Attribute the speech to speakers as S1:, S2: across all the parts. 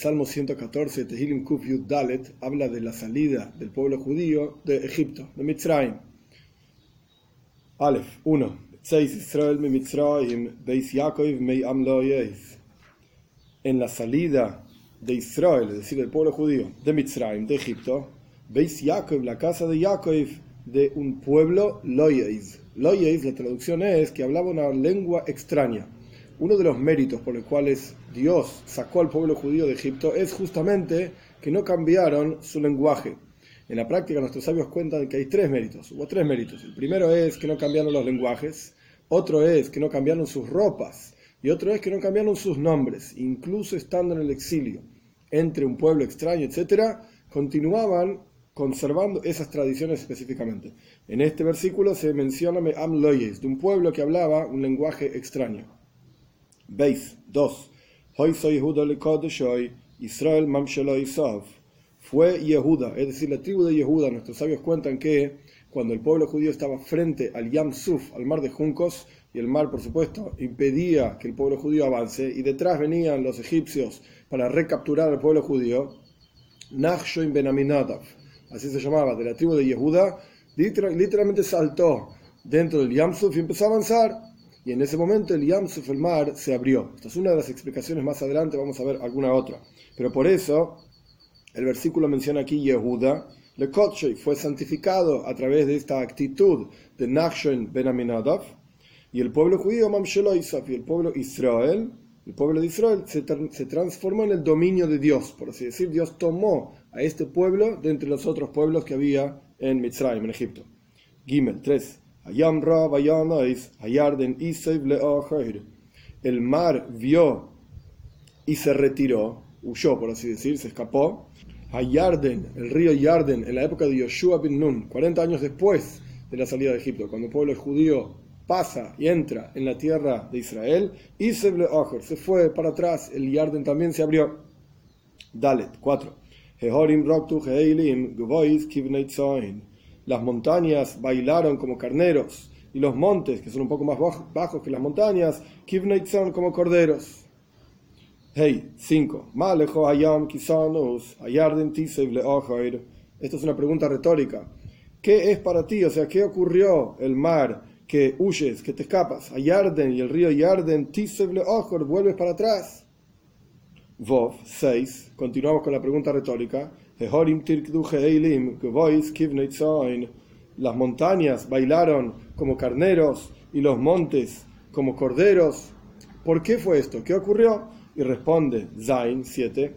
S1: Salmo 114, Tehilim Kuf Yud Dalet, habla de la salida del pueblo judío de Egipto, de Mitzrayim. Aleph 1. Israel mi Mitzrayim, Beis Yaakov mei En la salida de Israel, es decir, del pueblo judío de Mitzrayim, de Egipto, Beis Yaakov, la casa de Yaakov, de un pueblo Loyeis. Loyeis, la traducción es que hablaba una lengua extraña uno de los méritos por los cuales Dios sacó al pueblo judío de Egipto es justamente que no cambiaron su lenguaje. En la práctica nuestros sabios cuentan que hay tres méritos. Hubo tres méritos. El primero es que no cambiaron los lenguajes, otro es que no cambiaron sus ropas y otro es que no cambiaron sus nombres. Incluso estando en el exilio entre un pueblo extraño, etc., continuaban conservando esas tradiciones específicamente. En este versículo se menciona Am Loyes, de un pueblo que hablaba un lenguaje extraño. Beis 2. Israel Fue Yehuda, es decir, la tribu de Yehuda. Nuestros sabios cuentan que cuando el pueblo judío estaba frente al Yam Suf, al mar de juncos, y el mar, por supuesto, impedía que el pueblo judío avance, y detrás venían los egipcios para recapturar al pueblo judío, Nachshoim Ben así se llamaba, de la tribu de Yehuda, literalmente saltó dentro del Yam Suf y empezó a avanzar y en ese momento el Yamsuf, el mar, se abrió. Esta es una de las explicaciones más adelante, vamos a ver alguna otra. Pero por eso, el versículo menciona aquí Yehuda, le fue santificado a través de esta actitud de Nachshon ben Aminadav, y el pueblo judío, y el pueblo Israel, el pueblo de Israel se, se, transformó en el dominio de Dios, por así decir, Dios tomó a este pueblo de entre los otros pueblos que había en Mitzrayim, en Egipto. Gimel 3. El mar vio y se retiró, huyó por así decir, se escapó. Hayarden, el río Yarden, en la época de Yoshua bin Nun, 40 años después de la salida de Egipto, cuando el pueblo judío pasa y entra en la tierra de Israel, y se fue para atrás, el Yarden también se abrió. Dalet, 4 las montañas bailaron como carneros, y los montes, que son un poco más bajos que las montañas, son como corderos. Hey, 5. Esto es una pregunta retórica. ¿Qué es para ti? O sea, ¿qué ocurrió el mar que huyes, que te escapas? A Yarden y el río Yarden, vuelves para atrás. Vov 6. Continuamos con la pregunta retórica. Las montañas bailaron como carneros y los montes como corderos. ¿Por qué fue esto? ¿Qué ocurrió? Y responde Zain 7.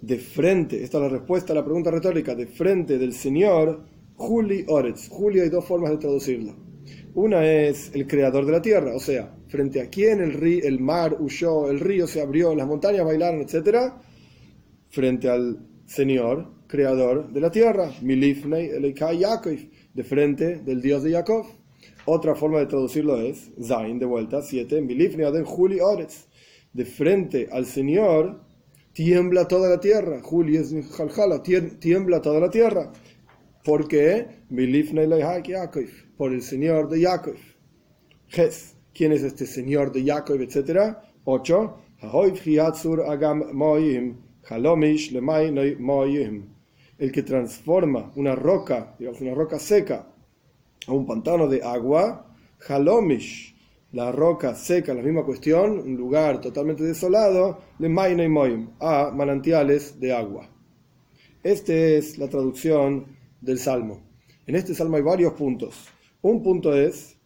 S1: De frente, esta es la respuesta a la pregunta retórica, de frente del Señor, Juli Oretz. Juli hay dos formas de traducirlo. Una es el creador de la tierra, o sea, frente a quien el, mar huyó, el río se abrió, las montañas bailaron, etc. Frente al Señor, creador de la tierra, Milifnei Eleikai Yaakov, de frente del Dios de Jacob. Otra forma de traducirlo es, Zain, de vuelta, 7, Milifnei Aden Juli Oretz, de frente al Señor, tiembla toda la tierra, Juli es Jaljala, tiembla toda la tierra. ¿Por qué? Milifnei Eleikai Yaakov por el señor de Jacob. Ges, ¿quién es este señor de Jacob, etcétera? 8. El que transforma una roca, digamos una roca seca, a un pantano de agua, Halomish, la roca seca, la misma cuestión, un lugar totalmente desolado, le moim, a manantiales de agua. Esta es la traducción del Salmo. En este Salmo hay varios puntos. Un punto es,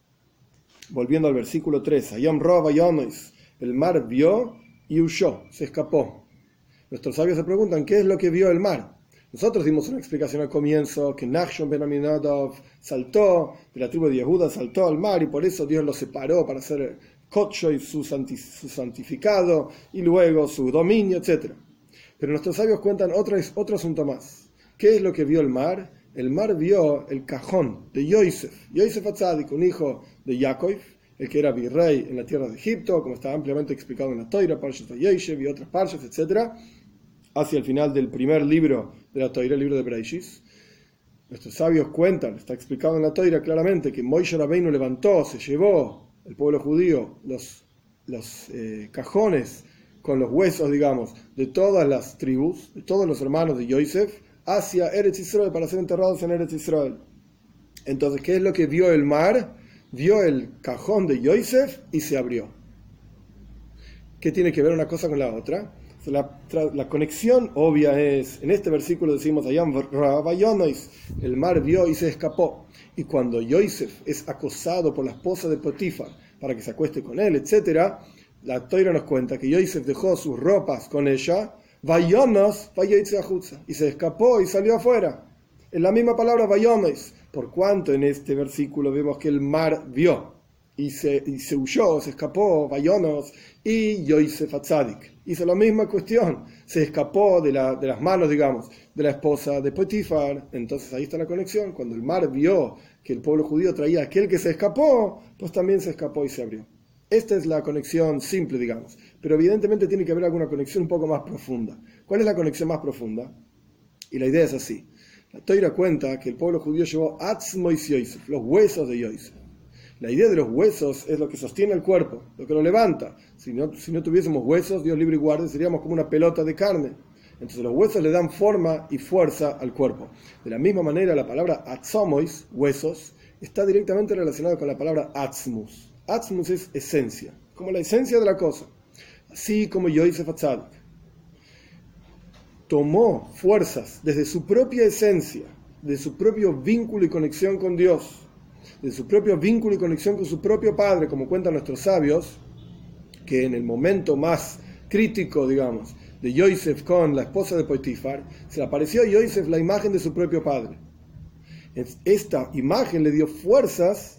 S1: volviendo al versículo 3, Ayam Roba el mar vio y huyó, se escapó. Nuestros sabios se preguntan, ¿qué es lo que vio el mar? Nosotros dimos una explicación al comienzo, que Nachshon ben Aminadov saltó, de la tribu de Yehuda saltó al mar y por eso Dios lo separó para hacer Kocho y su, santificado y luego su dominio, etc. Pero nuestros sabios cuentan otro asunto más. ¿Qué es lo que vio el mar? El mar vio el cajón de Yosef, Yosef Atzadik, un hijo de Yaakov, el que era virrey en la tierra de Egipto, como está ampliamente explicado en la Toira, Parshas Yosef y otras parshas, etc., hacia el final del primer libro de la Toira, el libro de Breishis. Nuestros sabios cuentan, está explicado en la Toira claramente, que Moishe Rabbeinu levantó, se llevó el pueblo judío, los, los eh, cajones con los huesos, digamos, de todas las tribus, de todos los hermanos de Yosef, hacia Eretz Israel para ser enterrados en Eretz Israel. Entonces, ¿qué es lo que vio el mar? Vio el cajón de Yosef y se abrió. ¿Qué tiene que ver una cosa con la otra? La, conexión obvia es, en este versículo decimos, el mar vio y se escapó. Y cuando Yosef es acosado por la esposa de Potifar para que se acueste con él, etc., la Toira nos cuenta que Yosef dejó sus ropas con ella, y se escapó y salió afuera. En la misma palabra vayones, por cuanto en este versículo vemos que el mar vio y se, se huyó, se escapó, vayonos, y Yosef Atzadik. Hizo la misma cuestión, se escapó de, la, de las manos, digamos, de la esposa de Potifar, entonces ahí está la conexión, cuando el mar vio que el pueblo judío traía a aquel que se escapó, pues también se escapó y se abrió. Esta es la conexión simple, digamos, pero evidentemente tiene que haber alguna conexión un poco más profunda. ¿Cuál es la conexión más profunda? Y la idea es así. La Toira cuenta que el pueblo judío llevó Atzmois Yosef, los huesos de Yosef. La idea de los huesos es lo que sostiene el cuerpo, lo que lo levanta. Si no, si no tuviésemos huesos, Dios libre y guarde, seríamos como una pelota de carne. Entonces los huesos le dan forma y fuerza al cuerpo. De la misma manera, la palabra atzomois, huesos, está directamente relacionada con la palabra atzmus. Atzmus es esencia, como la esencia de la cosa. Así como Yosef Atzadik tomó fuerzas desde su propia esencia, de su propio vínculo y conexión con Dios, de su propio vínculo y conexión con su propio padre, como cuentan nuestros sabios, que en el momento más crítico, digamos, de Yosef con la esposa de Potifar, se le apareció a Yosef la imagen de su propio padre. Esta imagen le dio fuerzas,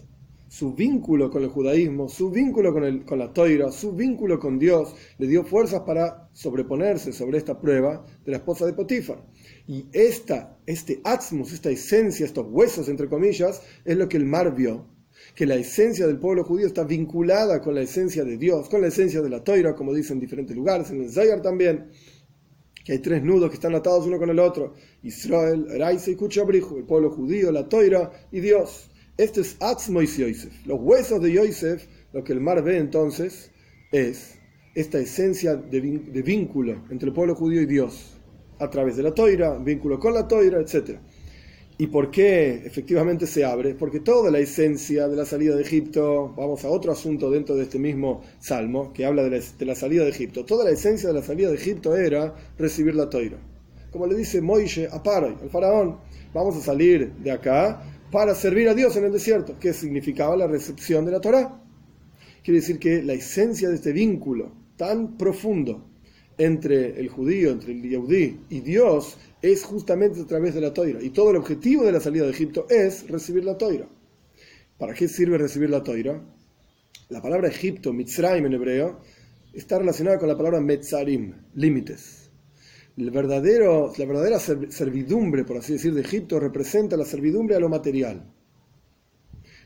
S1: su vínculo con el judaísmo, su vínculo con, el, con la toira, su vínculo con Dios, le dio fuerzas para sobreponerse sobre esta prueba de la esposa de Potifar. Y esta, este atmos, esta esencia, estos huesos, entre comillas, es lo que el mar vio que la esencia del pueblo judío está vinculada con la esencia de Dios, con la esencia de la toira, como dicen en diferentes lugares, en el Zayar también, que hay tres nudos que están atados uno con el otro, Israel, Raisa y Kuchabrijo, el pueblo judío, la toira y Dios. Este es Atzmois Yosef. Los huesos de Yosef, lo que el mar ve entonces, es esta esencia de, vínculo entre el pueblo judío y Dios, a través de la toira, vínculo con la toira, etc. ¿Y por qué efectivamente se abre? Porque toda la esencia de la salida de Egipto, vamos a otro asunto dentro de este mismo salmo que habla de la, salida de Egipto, toda la esencia de la salida de Egipto era recibir la toira. Como le dice Moishe a Paroi, al faraón, vamos a salir de acá para servir a Dios en el desierto, que significaba la recepción de la Torah. Quiere decir que la esencia de este vínculo tan profundo entre el judío, entre el yaudí y Dios, es justamente a través de la toira. Y todo el objetivo de la salida de Egipto es recibir la toira. ¿Para qué sirve recibir la toira? La palabra Egipto, Mitzrayim en hebreo, está relacionada con la palabra Metzarim, límites. El verdadero, la verdadera servidumbre, por así decir, de Egipto representa la servidumbre a lo material.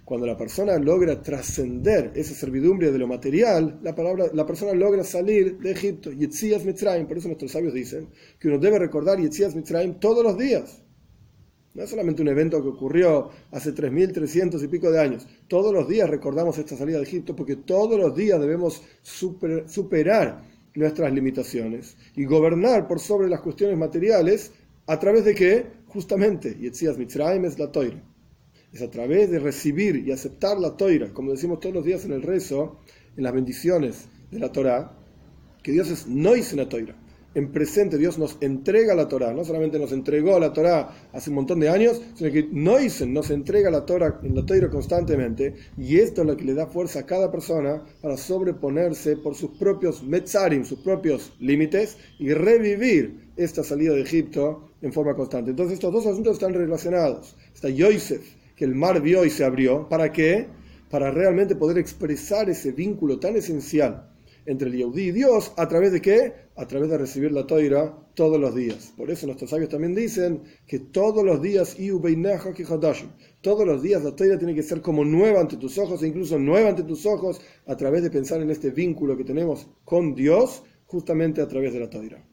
S1: Cuando la persona logra trascender esa servidumbre de lo material, la, palabra, la persona logra salir de Egipto. Yetzias Mitzrayim, por eso nuestros sabios dicen que uno debe recordar Yetzias Mitzrayim todos los días. No es solamente un evento que ocurrió hace 3.300 y pico de años. Todos los días recordamos esta salida de Egipto porque todos los días debemos superar nuestras limitaciones. Y gobernar por sobre las cuestiones materiales a través de que, justamente, Yetzias Mitzrayim es la toira. Es a través de recibir y aceptar la toira, como decimos todos los días en el rezo, en las bendiciones de la Torah, que Dios es no hizo una toira. En presente Dios nos entrega la Torah, no solamente nos entregó la Torah hace un montón de años, sino que no nos entrega la Torah en la Torah constantemente, y esto es lo que le da fuerza a cada persona para sobreponerse por sus propios metzarim, sus propios límites, y revivir esta salida de Egipto en forma constante. Entonces estos dos asuntos están relacionados. Está Yosef, que el mar vio y se abrió. ¿Para qué? Para realmente poder expresar ese vínculo tan esencial entre el Yehudi y Dios, ¿a través de qué? A través de recibir la toira todos los días. Por eso nuestros sabios también dicen que todos los días, todos los días la toira tiene que ser como nueva ante tus ojos, e incluso nueva ante tus ojos, a través de pensar en este vínculo que tenemos con Dios, justamente a través de la toira.